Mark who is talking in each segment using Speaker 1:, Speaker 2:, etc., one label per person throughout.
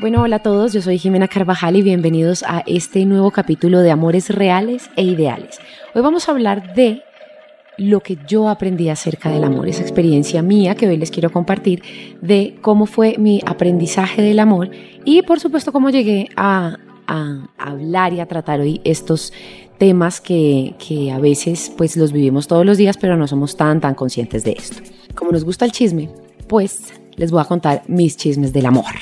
Speaker 1: Bueno, hola a todos, yo soy Jimena Carvajal y bienvenidos a este nuevo capítulo de Amores Reales e Ideales. Hoy vamos a hablar de lo que yo aprendí acerca del amor, esa experiencia mía que hoy les quiero compartir de cómo fue mi aprendizaje del amor y por supuesto cómo llegué a, a hablar y a tratar hoy estos temas que, que a veces pues los vivimos todos los días pero no somos tan tan conscientes de esto. Como nos gusta el chisme, pues les voy a contar mis chismes del amor.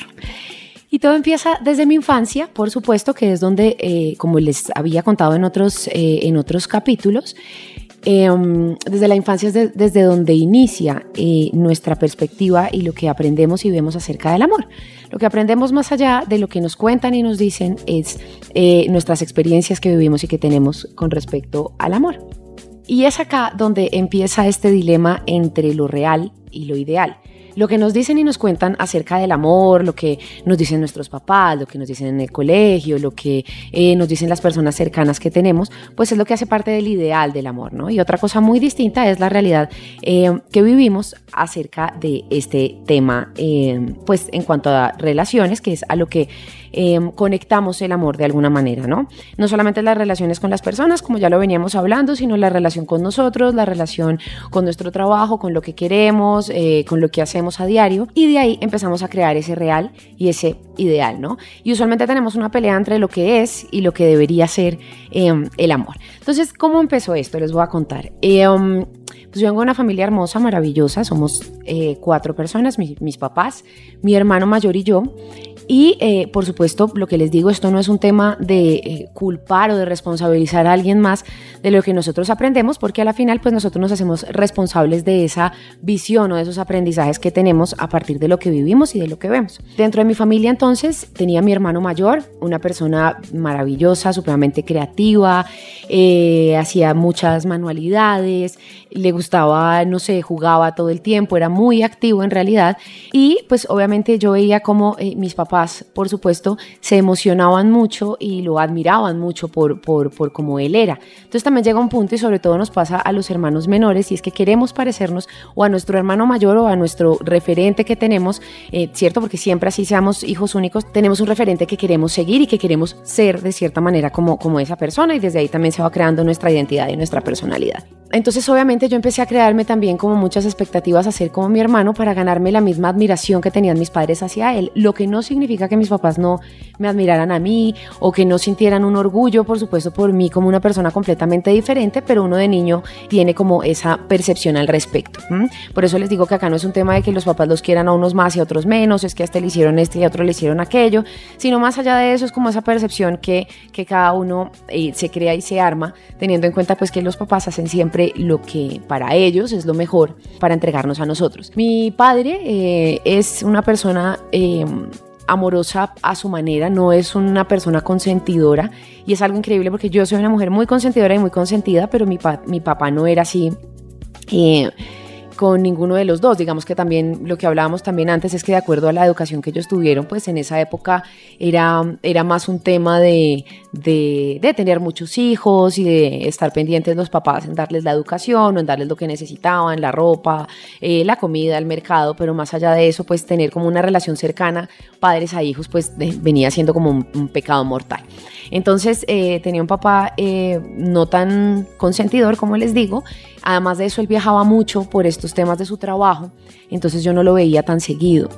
Speaker 1: Y todo empieza desde mi infancia, por supuesto, que es donde, eh, como les había contado en otros, eh, en otros capítulos, eh, desde la infancia es de- desde donde inicia eh, nuestra perspectiva y lo que aprendemos y vemos acerca del amor. Lo que aprendemos más allá de lo que nos cuentan y nos dicen es nuestras experiencias que vivimos y que tenemos con respecto al amor. Y es acá donde empieza este dilema entre lo real y lo ideal. Lo que nos dicen y nos cuentan acerca del amor, lo que nos dicen nuestros papás, lo que nos dicen en el colegio, lo que eh, nos dicen las personas cercanas que tenemos, pues es lo que hace parte del ideal del amor, ¿no? Y otra cosa muy distinta es la realidad eh, que vivimos acerca de este tema, eh, pues en cuanto a relaciones, que es a lo que eh, conectamos el amor de alguna manera, ¿no? No solamente las relaciones con las personas, como ya lo veníamos hablando, sino la relación con nosotros, la relación con nuestro trabajo, con lo que queremos, eh, con lo que hacemos a diario, y de ahí empezamos a crear ese real y ese ideal, ¿no? Y usualmente tenemos una pelea entre lo que es y lo que debería ser eh, el amor. Entonces, ¿cómo empezó esto? Les voy a contar. Um, pues yo vengo de una familia hermosa, maravillosa, somos eh, cuatro personas, mi- mis papás, mi hermano mayor y yo. Y eh, por supuesto, lo que les digo, esto no es un tema de eh, culpar o de responsabilizar a alguien más de lo que nosotros aprendemos, porque a la final pues nosotros nos hacemos responsables de esa visión o de esos aprendizajes que tenemos a partir de lo que vivimos y de lo que vemos. Dentro de mi familia entonces tenía mi hermano mayor, una persona maravillosa, supremamente creativa, eh, hacía muchas manualidades, le gustaba, no sé, jugaba todo el tiempo, era muy activo en realidad. Y pues obviamente yo veía como eh, mis papás, por supuesto, se emocionaban mucho y lo admiraban mucho por, por, por cómo él era. Entonces también llega un punto y sobre todo nos pasa a los hermanos menores y es que queremos parecernos o a nuestro hermano mayor o a nuestro referente que tenemos, eh, ¿cierto? Porque siempre así seamos hijos únicos, tenemos un referente que queremos seguir y que queremos ser de cierta manera como, como esa persona y desde ahí también se va creando nuestra identidad y nuestra personalidad. Entonces obviamente yo empecé a crearme también como muchas expectativas a ser como mi hermano para ganarme la misma admiración que tenían mis padres hacia él, lo que no significa que mis papás no me admiraran a mí o que no sintieran un orgullo, por supuesto, por mí como una persona completamente diferente, pero uno de niño tiene como esa percepción al respecto. Por eso les digo que acá no es un tema de que los papás los quieran a unos más y a otros menos, es que a este le hicieron este y a otro le hicieron aquello, sino más allá de eso es como esa percepción que, que cada uno eh, se crea y se arma, teniendo en cuenta pues que los papás hacen siempre lo que para ellos es lo mejor para entregarnos a nosotros. Mi padre eh, es una persona... eh, amorosa a su manera, no es una persona consentidora y es algo increíble porque yo soy una mujer muy consentidora y muy consentida, pero mi, mi papá no era así. eh, con ninguno de los dos. Digamos que también lo que hablábamos también antes es que de acuerdo a la educación que ellos tuvieron, pues en esa época era, era más un tema de, de, tener muchos hijos y de estar pendientes los papás en darles la educación o en darles lo que necesitaban, la ropa, eh, la comida, el mercado, pero más allá de eso, pues tener como una relación cercana padres a hijos, pues venía siendo como un, un pecado mortal. Entonces eh, tenía un papá eh, no tan consentidor, como les digo. Además de eso, él viajaba mucho por estos temas de su trabajo, entonces yo no lo veía tan seguido.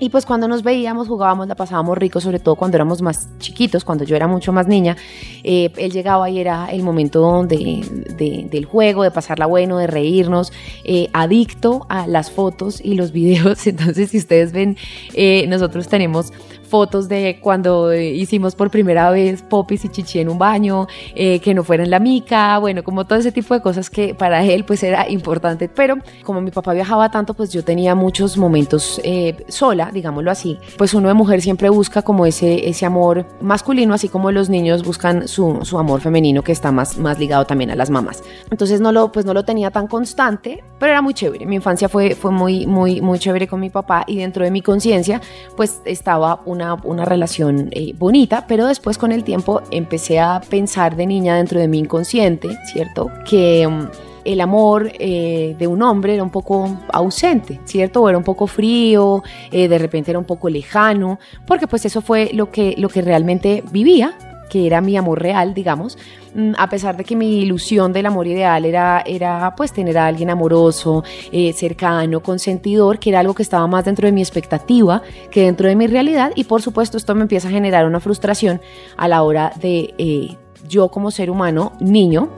Speaker 1: Y pues cuando nos veíamos, jugábamos, la pasábamos rico, sobre todo cuando éramos más chiquitos, cuando yo era mucho más niña. Eh, él llegaba y era el momento de, de- del juego, de pasarla bueno, de reírnos, eh, adicto a las fotos y los videos. Entonces, si ustedes ven, eh, nosotros tenemos fotos de cuando hicimos por primera vez popis y chichi en un baño, eh, que no fuera en la mica, bueno, como todo ese tipo de cosas que para él pues era importante. Pero como mi papá viajaba tanto, pues yo tenía muchos momentos eh, sola, digámoslo así. Pues uno de mujer siempre busca como ese, ese amor masculino, así como los niños buscan su, su amor femenino que está más, más ligado también a las mamás. Entonces no lo, pues no lo tenía tan constante, pero era muy chévere. Mi infancia fue, fue muy, muy, muy chévere con mi papá y dentro de mi conciencia pues estaba una, una relación eh, bonita, pero después con el tiempo empecé a pensar de niña dentro de mi inconsciente, ¿cierto? Que... um, el amor eh, de un hombre era un poco ausente, ¿cierto? O era un poco frío, eh, de repente era un poco lejano, porque pues eso fue lo que, lo que realmente vivía, que era mi amor real, digamos, Mm, a pesar de que mi ilusión del amor ideal era, era pues tener a alguien amoroso, eh, cercano, consentidor, que era algo que estaba más dentro de mi expectativa que dentro de mi realidad. Y por supuesto esto me empieza a generar una frustración a la hora de eh, yo como ser humano, niño,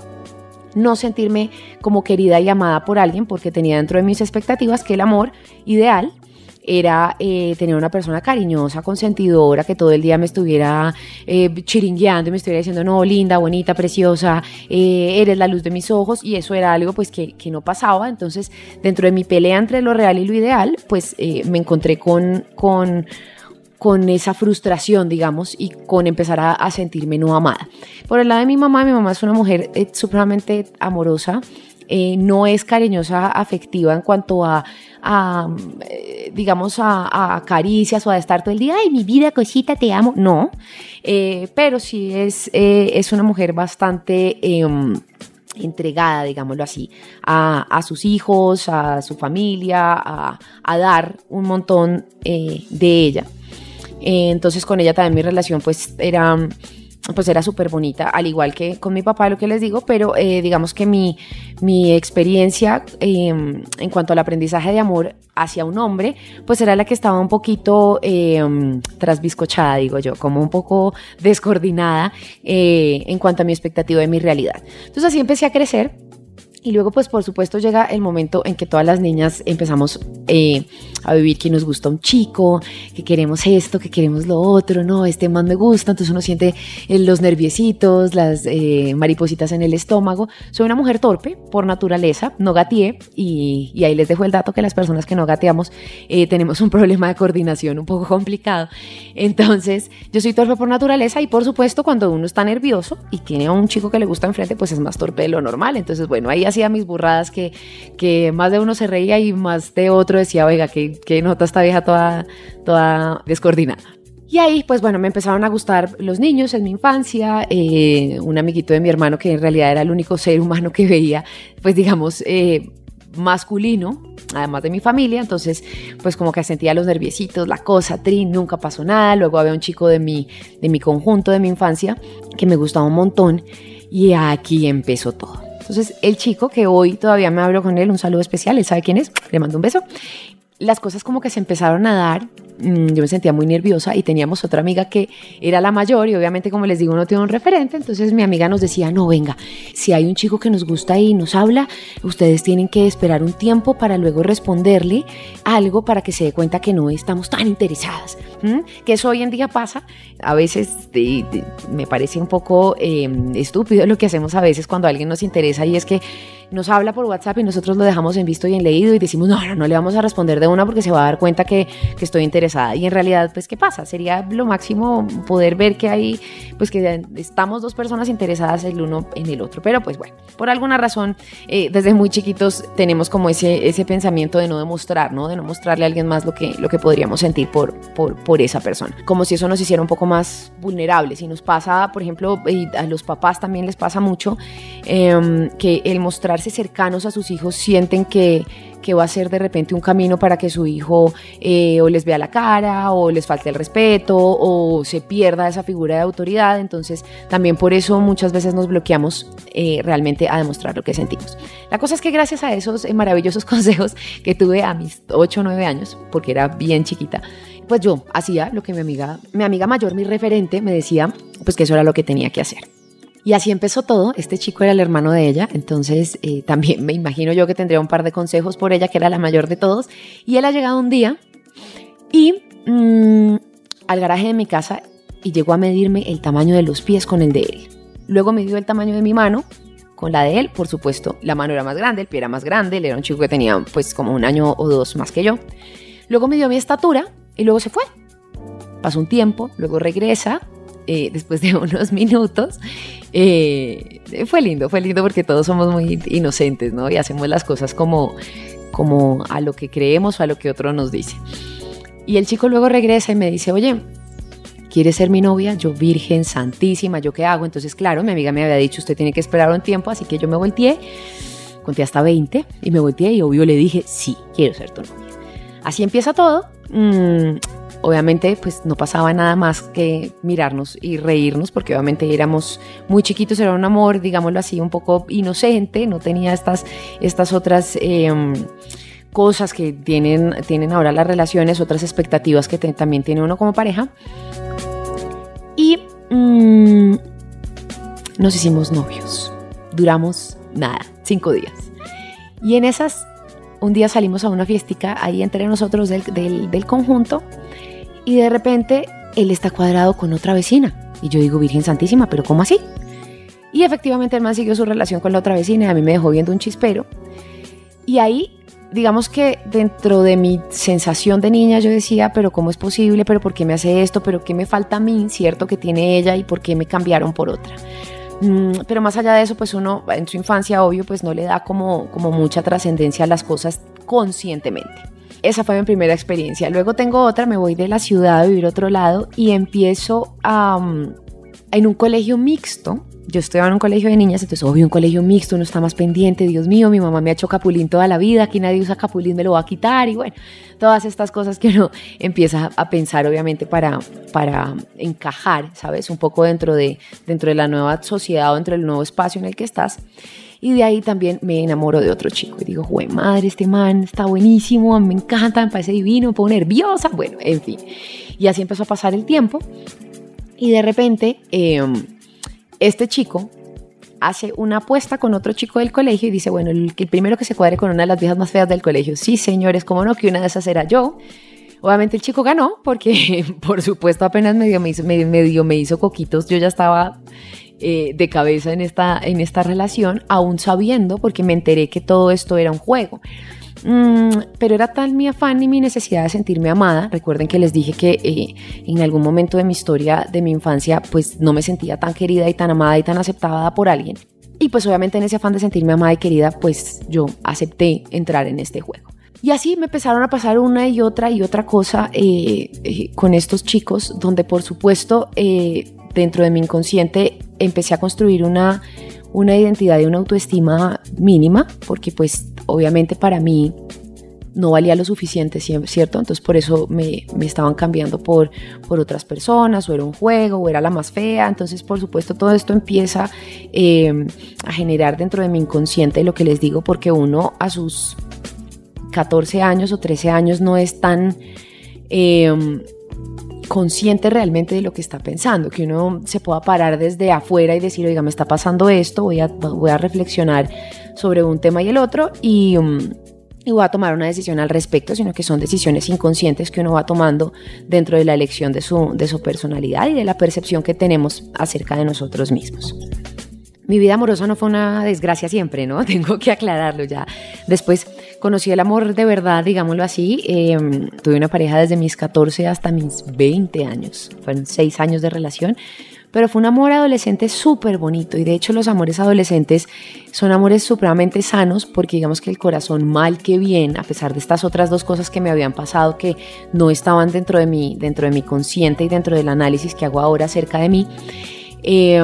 Speaker 1: no sentirme como querida y amada por alguien porque tenía dentro de mis expectativas que el amor ideal era eh, tener una persona cariñosa, consentidora, que todo el día me estuviera eh, chiringueando y me estuviera diciendo, no, linda, bonita, preciosa, eh, eres la luz de mis ojos, y eso era algo pues que, que, no pasaba. Entonces, dentro de mi pelea entre lo real y lo ideal, pues eh, me encontré con, con, con esa frustración, digamos, y con empezar a, sentirme no amada. Por el lado de mi mamá, mi mamá es una mujer supremamente amorosa, eh, no es cariñosa, afectiva en cuanto a, eh, digamos, a, a, caricias o a estar todo el día, ay, mi vida, cosita, te amo. No, eh, pero sí es, es una mujer bastante em, entregada, digámoslo así, a, sus hijos, a su familia, a, dar un montón de ella. Entonces con ella también mi relación pues era pues era súper bonita, al igual que con mi papá, lo que les digo, pero eh, digamos que mi, mi experiencia eh, en cuanto al aprendizaje de amor hacia un hombre, pues era la que estaba un poquito eh, digo yo, como un poco descoordinada eh, en cuanto a mi expectativa de mi realidad. Entonces así empecé a crecer y luego, pues por supuesto, llega el momento en que todas las niñas empezamos eh, a vivir que nos gusta un chico, que queremos esto, que queremos lo otro, no, este más me gusta, entonces uno siente eh, los nerviecitos, las eh, maripositas en el estómago. Soy una mujer torpe por naturaleza, no gateé, y, y ahí les dejo el dato que las personas que no gateamos eh, tenemos un problema de coordinación un poco complicado. Entonces, yo soy torpe por naturaleza y por supuesto, cuando uno está nervioso y tiene a un chico que le gusta enfrente, pues es más torpe de lo normal. Entonces, bueno, ahí hacía mis burradas que, más de uno se reía y más de otro decía, oiga, que, nota esta vieja toda, toda descoordinada. Y ahí, pues bueno, me empezaron a gustar los niños en mi infancia, eh, un amiguito de mi hermano que en realidad era el único ser humano que veía, pues digamos, eh, masculino, además de mi familia, entonces pues como que sentía los nerviositos, la cosa, trin, nunca pasó nada, luego había un chico de mi, de mi conjunto, de mi infancia, que me gustaba un montón y aquí empezó todo. Entonces el chico que hoy todavía me hablo con él, un saludo especial, él sabe quién es, le mando un beso, las cosas como que se empezaron a dar, yo me sentía muy nerviosa y teníamos otra amiga que era la mayor y obviamente como les digo no tiene un referente, entonces mi amiga nos decía, no, venga, si hay un chico que nos gusta y nos habla, ustedes tienen que esperar un tiempo para luego responderle algo para que se dé cuenta que no estamos tan interesadas, ¿Mm? que eso hoy en día pasa, a veces de, de, me parece un poco eh, estúpido lo que hacemos a veces cuando alguien nos interesa y es que nos habla por WhatsApp y nosotros lo dejamos en visto y en leído y decimos, no, no, no le vamos a responder de una porque se va a dar cuenta que, que, estoy interesada. Y en realidad, pues, ¿qué pasa? Sería lo máximo poder ver que hay, pues, que estamos dos personas interesadas el uno en el otro. Pero, pues, bueno, por alguna razón, eh, desde muy chiquitos tenemos como ese, ese pensamiento de no demostrar, ¿no? De no mostrarle a alguien más lo que, lo que podríamos sentir por, por, por esa persona. Como si eso nos hiciera un poco más vulnerables. Y nos pasa, por ejemplo, a los papás también les pasa mucho eh, que el mostrar cercanos a sus hijos sienten que, que, va a ser de repente un camino para que su hijo eh, o les vea la cara o les falte el respeto o se pierda esa figura de autoridad. Entonces también por eso muchas veces nos bloqueamos eh, realmente a demostrar lo que sentimos. La cosa es que gracias a esos eh, maravillosos consejos que tuve a mis 8 o 9 años, porque era bien chiquita, pues yo hacía lo que mi amiga, mi amiga mayor, mi referente, me decía, pues que eso era lo que tenía que hacer. Y así empezó todo. Este chico era el hermano de ella, entonces eh, también me imagino yo que tendría un par de consejos por ella, que era la mayor de todos. Y él ha llegado un día y mmm, al garaje de mi casa y llegó a medirme el tamaño de los pies con el de él. Luego me dio el tamaño de mi mano con la de él, por supuesto, la mano era más grande, el pie era más grande, él era un chico que tenía pues como un año o dos más que yo. Luego me dio mi estatura y luego se fue. Pasó un tiempo, luego regresa, eh, después de unos minutos. Eh, fue lindo, fue lindo porque todos somos muy inocentes, ¿no? Y hacemos las cosas como, como a lo que creemos o a lo que otro nos dice. Y el chico luego regresa y me dice, oye, ¿quieres ser mi novia? Yo, virgen, santísima, ¿yo qué hago? Entonces, claro, mi amiga me había dicho, usted tiene que esperar un tiempo, así que yo me volteé, conté hasta 20 y me volteé y obvio le dije, sí, quiero ser tu novia. Así empieza todo. Mm, obviamente, pues no pasaba nada más que mirarnos y reírnos, porque obviamente éramos muy chiquitos, era un amor, digámoslo así, un poco inocente, no tenía estas, estas otras... Em, cosas que tienen, tienen ahora las relaciones, otras expectativas que también tiene uno como pareja. Y mm, nos hicimos novios. Duramos nada, cinco días. Y en esas, un día salimos a una fiestica ahí entre nosotros del, del, conjunto y de repente él está cuadrado con otra vecina. Y yo digo, Virgen Santísima, pero ¿cómo así? Y efectivamente el man siguió su relación con la otra vecina y a mí me dejó viendo un chispero. Y ahí digamos que dentro de mi sensación de niña yo decía, pero ¿cómo es posible? ¿Pero por qué me hace esto? ¿Pero qué me falta a mí? ¿Cierto? Que tiene ella y por qué me cambiaron por otra. Mm, pero más allá de eso, pues uno en su infancia, obvio, pues no le da como, como mucha trascendencia a las cosas conscientemente. Esa fue mi primera experiencia. Luego tengo otra, me voy de la ciudad a vivir a otro lado y empiezo a, en un colegio mixto yo estudiaba en un colegio de niñas, entonces obvio un colegio mixto, uno está más pendiente, Dios mío, mi mamá me ha hecho capulín toda la vida, aquí nadie usa capulín, me lo va a quitar y bueno, todas estas cosas que uno empieza a pensar obviamente para, para encajar, ¿sabes? Un poco dentro de, dentro de la nueva sociedad o dentro del nuevo espacio en el que estás. Y de ahí también me enamoro de otro chico y digo, güey, madre, este man está buenísimo, me encanta, me parece divino, me pongo nerviosa, bueno, en fin. Y así empezó a pasar el tiempo y de repente... Eh, este chico hace una apuesta con otro chico del colegio y dice, bueno, el, primero que se cuadre con una de las viejas más feas del colegio. Sí, señores, cómo no, que una de esas era yo. Obviamente el chico ganó porque, por supuesto, apenas medio me hizo, me hizo coquitos. Yo ya estaba eh, de cabeza en esta, en esta relación, aún sabiendo, porque me enteré que todo esto era un juego. Mm, pero era tal mi afán y mi necesidad de sentirme amada. Recuerden que les dije que eh, en algún momento de mi historia, de mi infancia, pues no me sentía tan querida y tan amada y tan aceptada por alguien. Y pues obviamente en ese afán de sentirme amada y querida, pues yo acepté entrar en este juego. Y así me empezaron a pasar una y otra y otra cosa eh, eh, con estos chicos, donde por supuesto dentro de mi inconsciente empecé a construir una, una identidad y una autoestima mínima, porque pues obviamente para mí no valía lo suficiente, ¿cierto? Entonces por eso me, estaban cambiando por, por otras personas, o era un juego, o era la más fea. Entonces, por supuesto, todo esto empieza em, a generar dentro de mi inconsciente lo que les digo, porque uno a sus 14 años o 13 años no es tan... Em, consciente realmente de lo que está pensando, que uno se pueda parar desde afuera y decir, oiga, me está pasando esto, voy a, voy a reflexionar sobre un tema y el otro y, um, y voy a tomar una decisión al respecto, sino que son decisiones inconscientes que uno va tomando dentro de la elección de su, de su personalidad y de la percepción que tenemos acerca de nosotros mismos mi vida amorosa no fue una desgracia siempre, ¿no? Tengo que aclararlo ya. Después conocí el amor de verdad, digámoslo así. Em, tuve una pareja desde mis 14 hasta mis 20 años. Fueron 6 años de relación. Pero fue un amor adolescente súper bonito y de hecho los amores adolescentes son amores supremamente sanos porque digamos que el corazón mal que bien, a pesar de estas otras dos cosas que me habían pasado que no estaban dentro de mí, dentro de mi consciente y dentro del análisis que hago ahora acerca de mí, eh,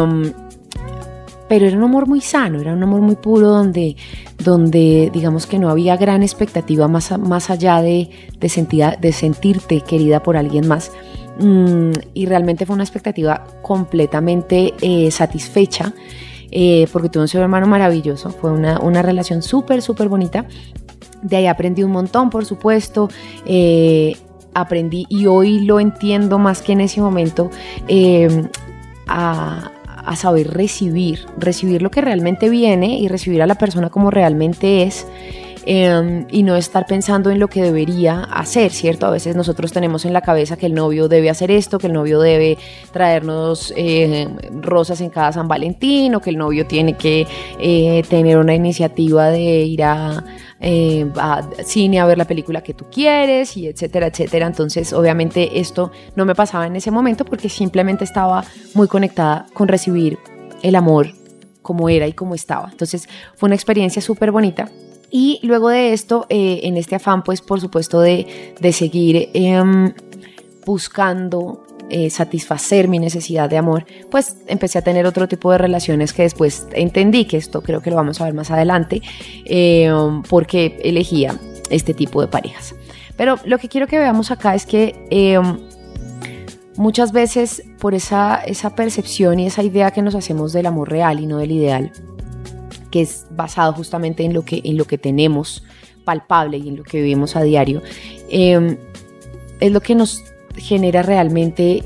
Speaker 1: pero era un amor muy sano, era un amor muy puro donde, donde digamos que no había gran expectativa más, más allá de, de, de sentirte querida por alguien más. Mm, y realmente fue una expectativa completamente eh, satisfecha eh, porque tuve un ser hermano maravilloso, fue una, una relación súper, súper bonita. De ahí aprendí un montón, por supuesto. Eh, aprendí y hoy lo entiendo más que en ese momento a, a saber recibir, recibir lo que realmente viene y recibir a la persona como realmente es. Em, y no estar pensando en lo que debería hacer, ¿cierto? A veces nosotros tenemos en la cabeza que el novio debe hacer esto, que el novio debe traernos eh, rosas en cada San Valentín o que el novio tiene que eh, tener una iniciativa de ir eh, a cine a ver la película que tú quieres y etcétera, etcétera. Entonces, obviamente esto no me pasaba en ese momento porque simplemente estaba muy conectada con recibir el amor como era y como estaba. Entonces, fue una experiencia súper bonita. Y luego de esto, eh, en este afán, pues por supuesto de, de seguir em, buscando eh, satisfacer mi necesidad de amor, pues empecé a tener otro tipo de relaciones que después entendí, que esto creo que lo vamos a ver más adelante, eh, porque elegía este tipo de parejas. Pero lo que quiero que veamos acá es que eh, muchas veces por esa, esa percepción y esa idea que nos hacemos del amor real y no del ideal, que es basado justamente en lo que, en lo que tenemos palpable y en lo que vivimos a diario, es lo que nos genera realmente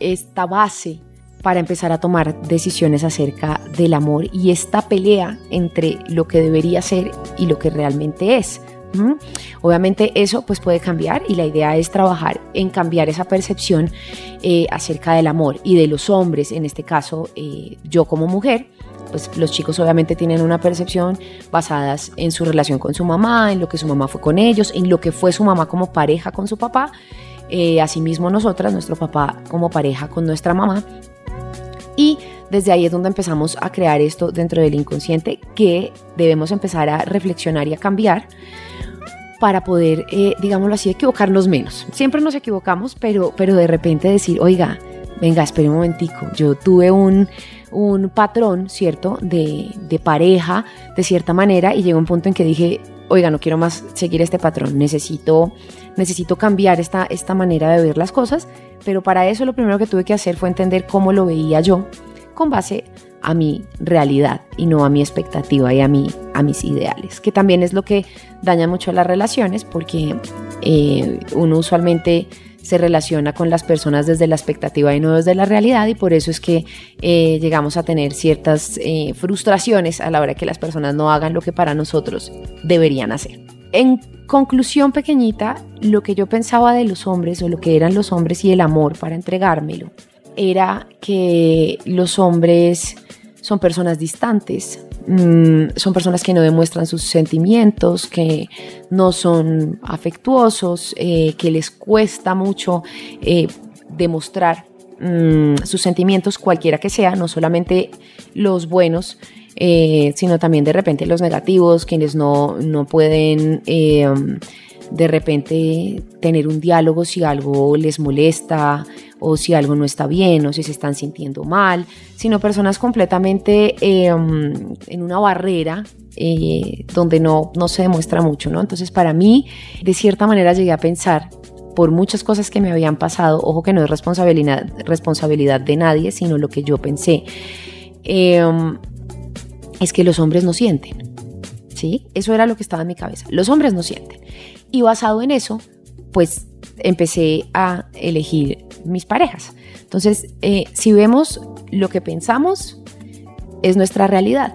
Speaker 1: esta base para empezar a tomar decisiones acerca del amor y esta pelea entre lo que debería ser y lo que realmente es. Obviamente eso pues puede cambiar y la idea es trabajar en cambiar esa percepción eh, acerca del amor y de los hombres, en este caso eh, yo como mujer, pues los chicos obviamente tienen una percepción basadas en su relación con su mamá, en lo que su mamá fue con ellos, en lo que fue su mamá como pareja con su papá eh, asimismo nosotras, nuestro papá como pareja con nuestra mamá. Y desde ahí es donde empezamos a crear esto dentro del inconsciente que debemos empezar a reflexionar y a cambiar para poder, eh, digámoslo así, equivocarnos menos. Siempre nos equivocamos, pero, pero de repente decir, oiga, venga, espere un momentico, yo tuve un, un patrón, ¿cierto?, de, de pareja, de cierta manera, y llegó un punto en que dije, oiga, no quiero más seguir este patrón, necesito, necesito cambiar esta, esta manera de ver las cosas, pero para eso lo primero que tuve que hacer fue entender cómo lo veía yo con base a mi realidad y no a mi expectativa y a, mi, a mis ideales, que también es lo que daña mucho las relaciones porque eh, uno usualmente se relaciona con las personas desde la expectativa y no desde la realidad y por eso es que eh, llegamos a tener ciertas eh, frustraciones a la hora que las personas no hagan lo que para nosotros deberían hacer. En conclusión pequeñita, lo que yo pensaba de los hombres o lo que eran los hombres y el amor para entregármelo era que los hombres son personas distantes, mm, son personas que no demuestran sus sentimientos, que no son afectuosos, eh, que les cuesta mucho eh, demostrar mm, sus sentimientos, cualquiera que sea, no solamente los buenos, eh, sino también de repente los negativos, quienes no, no pueden de repente tener un diálogo si algo les molesta o si algo no está bien o si se están sintiendo mal, sino personas completamente em, en una barrera eh, donde no, no se demuestra mucho, ¿no? Entonces para mí, de cierta manera llegué a pensar por muchas cosas que me habían pasado, ojo que no es responsabilidad, responsabilidad de nadie, sino lo que yo pensé, em, es que los hombres no sienten. ¿Sí? Eso era lo que estaba en mi cabeza. Los hombres no sienten. Y basado en eso, pues empecé a elegir mis parejas. Entonces, eh, si vemos lo que pensamos, es nuestra realidad.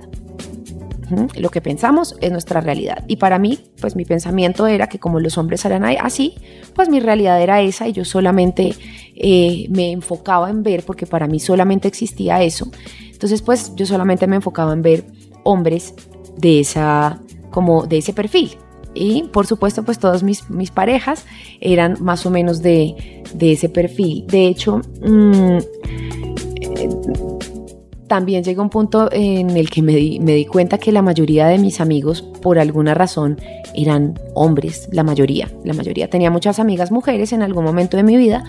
Speaker 1: Lo que pensamos es nuestra realidad. Y para mí, pues mi pensamiento era que como los hombres eran así, pues mi realidad era esa y yo solamente eh, me enfocaba en ver, porque para mí solamente existía eso. Entonces, pues yo solamente me enfocaba en ver hombres de esa, como de ese perfil. Y por supuesto, pues todas mis, mis parejas eran más o menos de, de ese perfil. De hecho, mmm, también llegó un punto en el que me di, me di, cuenta que la mayoría de mis amigos, por alguna razón, eran hombres, la mayoría. La mayoría tenía muchas amigas mujeres en algún momento de mi vida,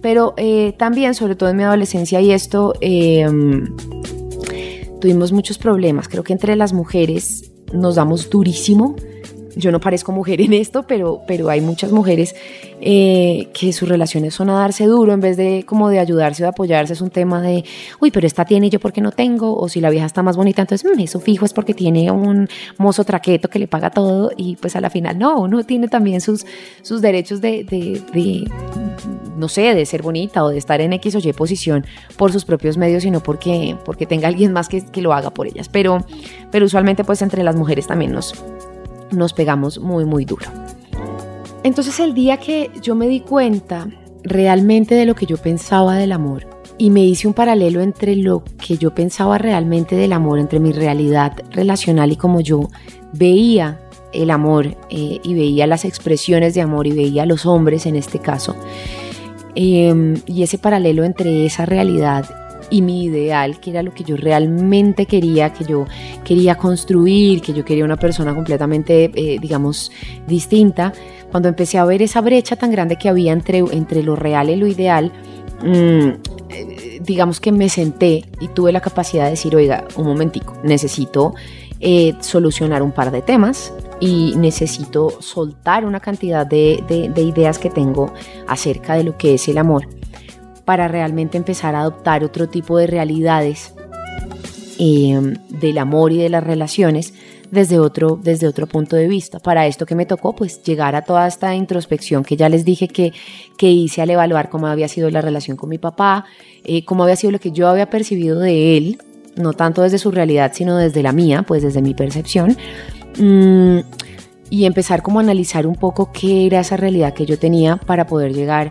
Speaker 1: pero eh, también, sobre todo en mi adolescencia y esto, eh, tuvimos muchos problemas. Creo que entre las mujeres nos damos durísimo yo no parezco mujer en esto, pero, pero hay muchas mujeres eh, que sus relaciones son a darse duro en vez de como de ayudarse o de apoyarse. Es un tema de, uy, pero esta tiene yo porque no tengo, o si la vieja está más bonita, entonces mm, eso fijo es porque tiene un mozo traqueto que le paga todo y pues a la final no, uno tiene también sus, sus derechos de, de, de no sé, de ser bonita o de estar en X o Y posición por sus propios medios, sino porque, porque tenga alguien más que, que lo haga por ellas. Pero, pero usualmente pues entre las mujeres también nos nos pegamos muy, muy duro. Entonces el día que yo me di cuenta realmente de lo que yo pensaba del amor y me hice un paralelo entre lo que yo pensaba realmente del amor, entre mi realidad relacional y como yo veía el amor eh, y veía las expresiones de amor y veía a los hombres en este caso. Em, y ese paralelo entre esa realidad y mi ideal, que era lo que yo realmente quería, que yo quería construir, que yo quería una persona completamente, eh, digamos, distinta, cuando empecé a ver esa brecha tan grande que había entre, entre lo real y lo ideal, mm, eh, digamos que me senté y tuve la capacidad de decir, oiga, un momentico, necesito eh, solucionar un par de temas y necesito soltar una cantidad de, de, ideas que tengo acerca de lo que es el amor para realmente empezar a adoptar otro tipo de realidades eh, del amor y de las relaciones desde otro, desde otro punto de vista. Para esto que me tocó, pues llegar a toda esta introspección que ya les dije que, que hice al evaluar cómo había sido la relación con mi papá, eh, cómo había sido lo que yo había percibido de él, no tanto desde su realidad, sino desde la mía, pues desde mi percepción. Mm, y empezar como a analizar un poco qué era esa realidad que yo tenía para poder llegar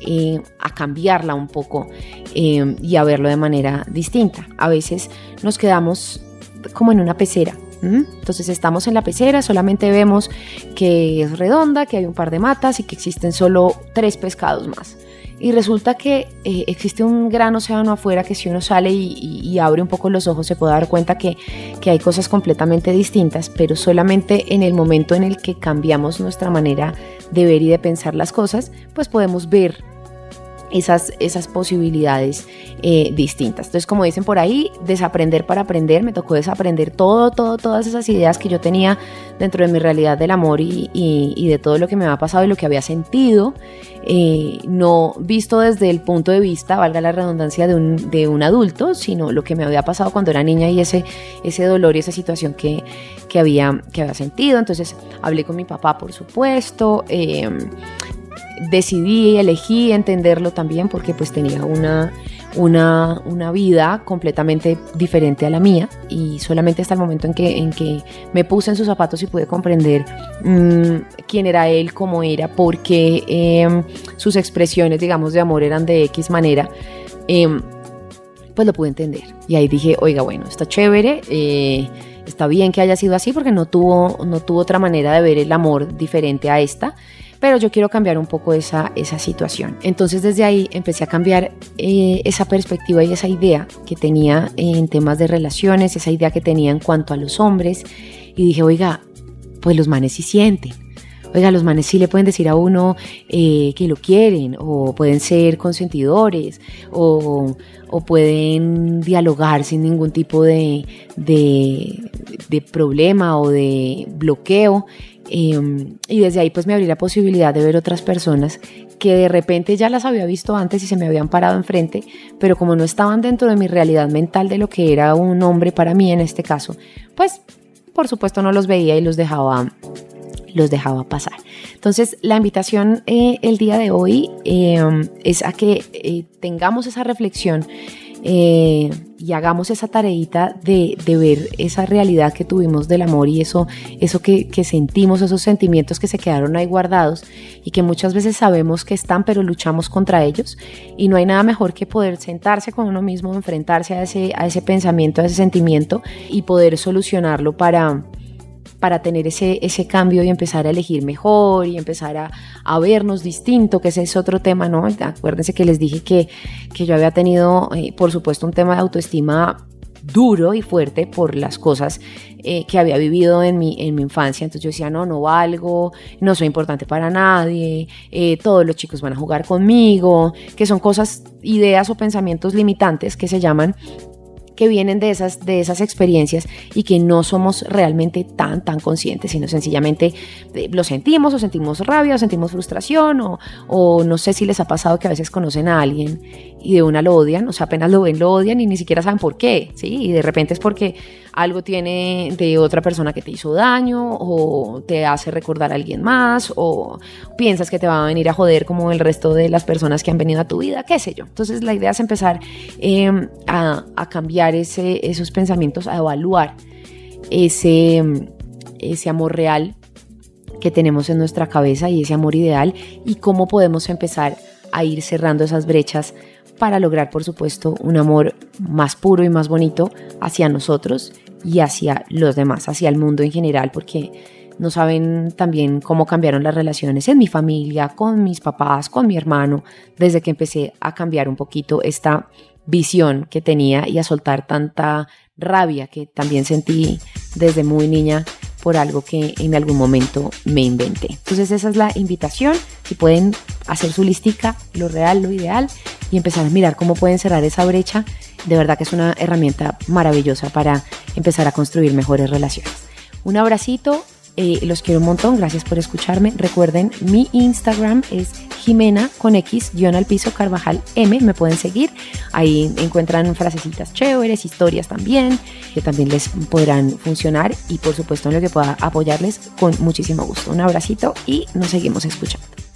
Speaker 1: eh, a cambiarla un poco eh, y a verlo de manera distinta. A veces nos quedamos como en una pecera. Entonces estamos en la pecera, solamente vemos que es redonda, que hay un par de matas y que existen solo tres pescados más. Y resulta que eh, existe un gran océano afuera que si uno sale y, abre un poco los ojos se puede dar cuenta que, que hay cosas completamente distintas, pero solamente en el momento en el que cambiamos nuestra manera de ver y de pensar las cosas, pues podemos ver esas, esas posibilidades eh, distintas. Entonces, como dicen por ahí, desaprender para aprender, me tocó desaprender todo, todo, todas esas ideas que yo tenía dentro de mi realidad del amor y, y, de todo lo que me había pasado y lo que había sentido, eh, no visto desde el punto de vista, valga la redundancia, de un, de un adulto, sino lo que me había pasado cuando era niña y ese, ese dolor y esa situación que, que, había, que había sentido. Entonces, hablé con mi papá, por supuesto. Eh, decidí, elegí entenderlo también porque pues tenía una, una, una, vida completamente diferente a la mía y solamente hasta el momento en que, en que me puse en sus zapatos y pude comprender mm, quién era él, cómo era, porque em, sus expresiones, digamos, de amor eran de X manera, em, pues lo pude entender. Y ahí dije, oiga, bueno, está chévere. Eh, está bien que haya sido así porque no tuvo, no tuvo otra manera de ver el amor diferente a esta pero yo quiero cambiar un poco esa, esa situación. Entonces desde ahí empecé a cambiar eh, esa perspectiva y esa idea que tenía en temas de relaciones, esa idea que tenía en cuanto a los hombres y dije, oiga, pues los manes sí sienten. Oiga, los manes sí le pueden decir a uno eh, que lo quieren, o pueden ser consentidores, o, o pueden dialogar sin ningún tipo de, de, de problema o de bloqueo. Em, y desde ahí pues me abrí la posibilidad de ver otras personas que de repente ya las había visto antes y se me habían parado enfrente, pero como no estaban dentro de mi realidad mental de lo que era un hombre para mí en este caso, pues por supuesto no los veía y los dejaba los dejaba pasar. Entonces, la invitación eh, el día de hoy em, es a que eh, tengamos esa reflexión eh, y hagamos esa tareita de, ver esa realidad que tuvimos del amor y eso, eso que, sentimos, esos sentimientos que se quedaron ahí guardados y que muchas veces sabemos que están, pero luchamos contra ellos. Y no hay nada mejor que poder sentarse con uno mismo, enfrentarse a ese, a ese pensamiento, a ese sentimiento y poder solucionarlo para para tener ese, ese cambio y empezar a elegir mejor y empezar a, a, vernos distinto, que ese es otro tema, ¿no? Acuérdense que les dije que, que yo había tenido, eh, por supuesto, un tema de autoestima duro y fuerte por las cosas eh, que había vivido en mi, en mi infancia. Entonces yo decía, no, no valgo, no soy importante para nadie, eh, todos los chicos van a jugar conmigo, que son cosas, ideas o pensamientos limitantes que se llaman que vienen de esas, de esas experiencias y que no somos realmente tan, tan conscientes, sino sencillamente eh, lo sentimos o sentimos rabia o sentimos frustración o, o no sé si les ha pasado que a veces conocen a alguien y de una lo odian, o sea, apenas lo ven, lo odian y ni siquiera saben por qué, ¿sí? Y de repente es porque algo tiene de otra persona que te hizo daño o te hace recordar a alguien más o piensas que te va a venir a joder como el resto de las personas que han venido a tu vida, qué sé yo. Entonces la idea es empezar em, a, a, cambiar ese, esos pensamientos, a evaluar ese, ese amor real que tenemos en nuestra cabeza y ese amor ideal y cómo podemos empezar a ir cerrando esas brechas para lograr, por supuesto, un amor más puro y más bonito hacia nosotros y hacia los demás, hacia el mundo en general, porque no saben también cómo cambiaron las relaciones en mi familia, con mis papás, con mi hermano, desde que empecé a cambiar un poquito esta visión que tenía y a soltar tanta rabia que también sentí desde muy niña por algo que en algún momento me inventé. Entonces esa es la invitación, si pueden hacer su listica, lo real, lo ideal, y empezar a mirar cómo pueden cerrar esa brecha, de verdad que es una herramienta maravillosa para empezar a construir mejores relaciones. Un abracito, eh, los quiero un montón, gracias por escucharme. Recuerden, mi Instagram es Jimena con X, guion al Carvajal M, me pueden seguir. Ahí encuentran frasecitas chéveres, historias también, que también les podrán funcionar y por supuesto en lo que pueda apoyarles con muchísimo gusto. Un abracito y nos seguimos escuchando.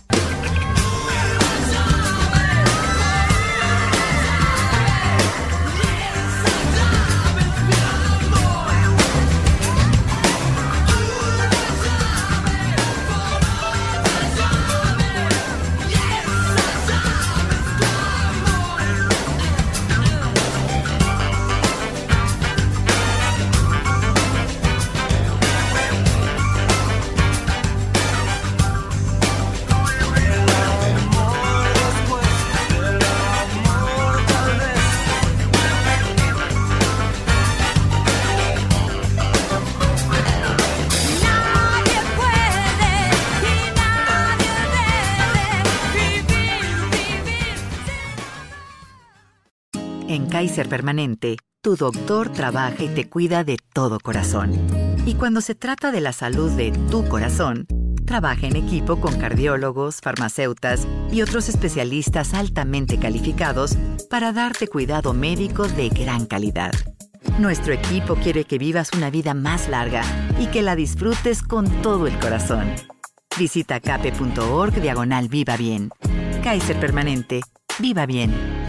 Speaker 2: Kaiser Permanente, tu doctor trabaja y te cuida de todo corazón. Y cuando se trata de la salud de tu corazón, trabaja en equipo con cardiólogos, farmacéutas y otros especialistas altamente calificados para darte cuidado médico de gran calidad. Nuestro equipo quiere que vivas una vida más larga y que la disfrutes con todo el corazón. Visita cape.org diagonal Viva Bien. Kaiser Permanente. Viva Bien.